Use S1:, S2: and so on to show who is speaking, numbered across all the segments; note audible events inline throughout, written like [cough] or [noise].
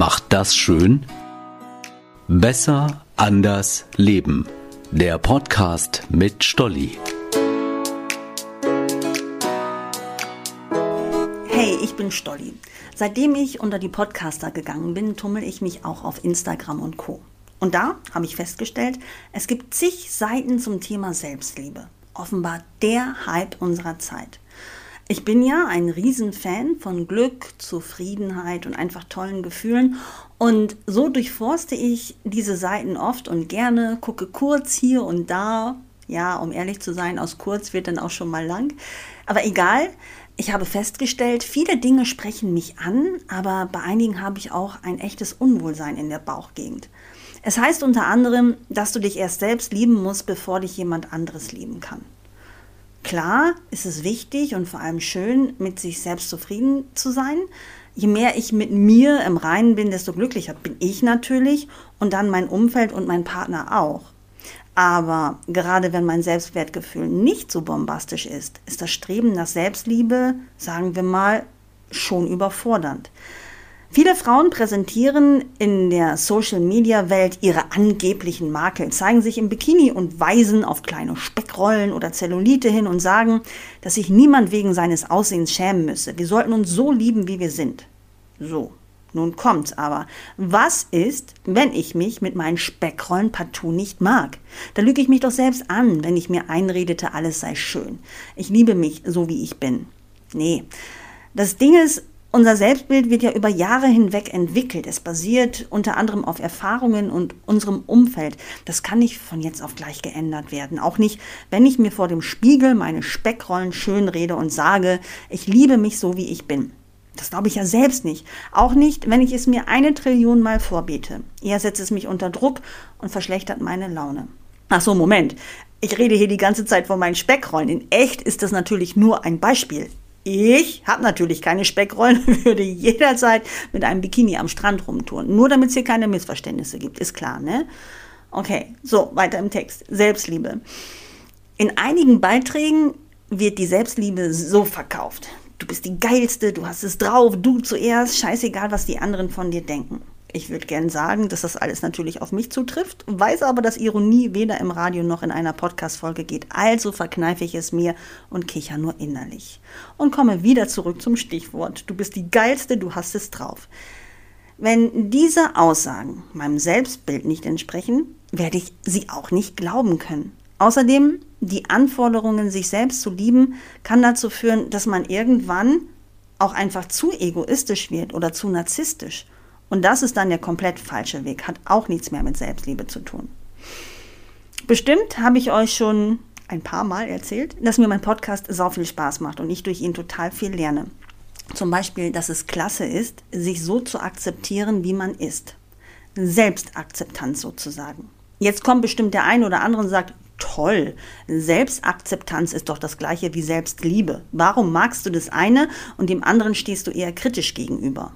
S1: macht das schön? Besser, anders, leben. Der Podcast mit Stolli.
S2: Hey, ich bin Stolli. Seitdem ich unter die Podcaster gegangen bin, tummel ich mich auch auf Instagram und Co. Und da habe ich festgestellt, es gibt zig Seiten zum Thema Selbstliebe. Offenbar der Hype unserer Zeit. Ich bin ja ein Riesenfan von Glück, Zufriedenheit und einfach tollen Gefühlen. Und so durchforste ich diese Seiten oft und gerne, gucke kurz hier und da. Ja, um ehrlich zu sein, aus kurz wird dann auch schon mal lang. Aber egal, ich habe festgestellt, viele Dinge sprechen mich an, aber bei einigen habe ich auch ein echtes Unwohlsein in der Bauchgegend. Es heißt unter anderem, dass du dich erst selbst lieben musst, bevor dich jemand anderes lieben kann. Klar ist es wichtig und vor allem schön, mit sich selbst zufrieden zu sein. Je mehr ich mit mir im Reinen bin, desto glücklicher bin ich natürlich und dann mein Umfeld und mein Partner auch. Aber gerade wenn mein Selbstwertgefühl nicht so bombastisch ist, ist das Streben nach Selbstliebe, sagen wir mal, schon überfordernd. Viele Frauen präsentieren in der Social-Media-Welt ihre angeblichen Makel, zeigen sich im Bikini und weisen auf kleine Speckrollen oder Zellulite hin und sagen, dass sich niemand wegen seines Aussehens schämen müsse. Wir sollten uns so lieben, wie wir sind. So, nun kommt's aber. Was ist, wenn ich mich mit meinen Speckrollen partout nicht mag? Da lüge ich mich doch selbst an, wenn ich mir einredete, alles sei schön. Ich liebe mich so, wie ich bin. Nee. Das Ding ist, unser Selbstbild wird ja über Jahre hinweg entwickelt. Es basiert unter anderem auf Erfahrungen und unserem Umfeld. Das kann nicht von jetzt auf gleich geändert werden. Auch nicht, wenn ich mir vor dem Spiegel meine Speckrollen schönrede und sage, ich liebe mich so, wie ich bin. Das glaube ich ja selbst nicht. Auch nicht, wenn ich es mir eine Trillion Mal vorbete. Eher setzt es mich unter Druck und verschlechtert meine Laune. Ach so, Moment. Ich rede hier die ganze Zeit von meinen Speckrollen. In echt ist das natürlich nur ein Beispiel. Ich habe natürlich keine Speckrollen, [laughs] würde jederzeit mit einem Bikini am Strand rumtouren. Nur damit es hier keine Missverständnisse gibt, ist klar, ne? Okay, so, weiter im Text. Selbstliebe. In einigen Beiträgen wird die Selbstliebe so verkauft. Du bist die Geilste, du hast es drauf, du zuerst, scheißegal, was die anderen von dir denken. Ich würde gern sagen, dass das alles natürlich auf mich zutrifft, weiß aber, dass Ironie weder im Radio noch in einer Podcast-Folge geht. Also verkneife ich es mir und kicher nur innerlich. Und komme wieder zurück zum Stichwort. Du bist die Geilste, du hast es drauf. Wenn diese Aussagen meinem Selbstbild nicht entsprechen, werde ich sie auch nicht glauben können. Außerdem, die Anforderungen, sich selbst zu lieben, kann dazu führen, dass man irgendwann auch einfach zu egoistisch wird oder zu narzisstisch. Und das ist dann der komplett falsche Weg, hat auch nichts mehr mit Selbstliebe zu tun. Bestimmt habe ich euch schon ein paar Mal erzählt, dass mir mein Podcast sau viel Spaß macht und ich durch ihn total viel lerne. Zum Beispiel, dass es klasse ist, sich so zu akzeptieren, wie man ist. Selbstakzeptanz sozusagen. Jetzt kommt bestimmt der eine oder andere und sagt, toll, Selbstakzeptanz ist doch das gleiche wie Selbstliebe. Warum magst du das eine und dem anderen stehst du eher kritisch gegenüber?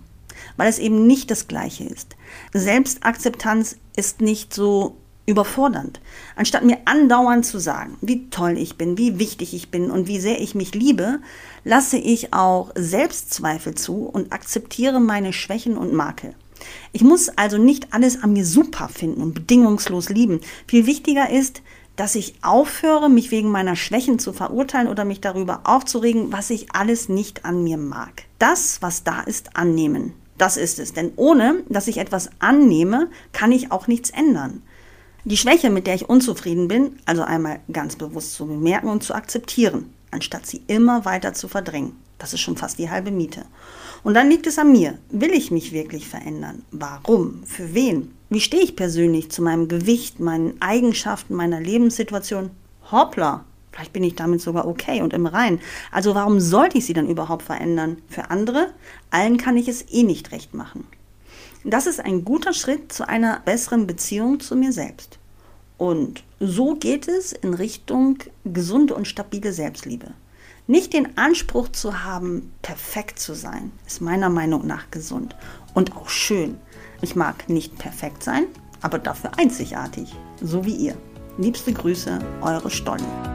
S2: Weil es eben nicht das Gleiche ist. Selbstakzeptanz ist nicht so überfordernd. Anstatt mir andauernd zu sagen, wie toll ich bin, wie wichtig ich bin und wie sehr ich mich liebe, lasse ich auch Selbstzweifel zu und akzeptiere meine Schwächen und Makel. Ich muss also nicht alles an mir super finden und bedingungslos lieben. Viel wichtiger ist, dass ich aufhöre, mich wegen meiner Schwächen zu verurteilen oder mich darüber aufzuregen, was ich alles nicht an mir mag. Das, was da ist, annehmen. Das ist es. Denn ohne, dass ich etwas annehme, kann ich auch nichts ändern. Die Schwäche, mit der ich unzufrieden bin, also einmal ganz bewusst zu bemerken und zu akzeptieren, anstatt sie immer weiter zu verdrängen. Das ist schon fast die halbe Miete. Und dann liegt es an mir. Will ich mich wirklich verändern? Warum? Für wen? Wie stehe ich persönlich zu meinem Gewicht, meinen Eigenschaften, meiner Lebenssituation? Hoppla, Vielleicht bin ich damit sogar okay und im Rein. Also warum sollte ich sie dann überhaupt verändern? Für andere, allen kann ich es eh nicht recht machen. Das ist ein guter Schritt zu einer besseren Beziehung zu mir selbst. Und so geht es in Richtung gesunde und stabile Selbstliebe. Nicht den Anspruch zu haben, perfekt zu sein, ist meiner Meinung nach gesund und auch schön. Ich mag nicht perfekt sein, aber dafür einzigartig, so wie ihr. Liebste Grüße, eure Stolli.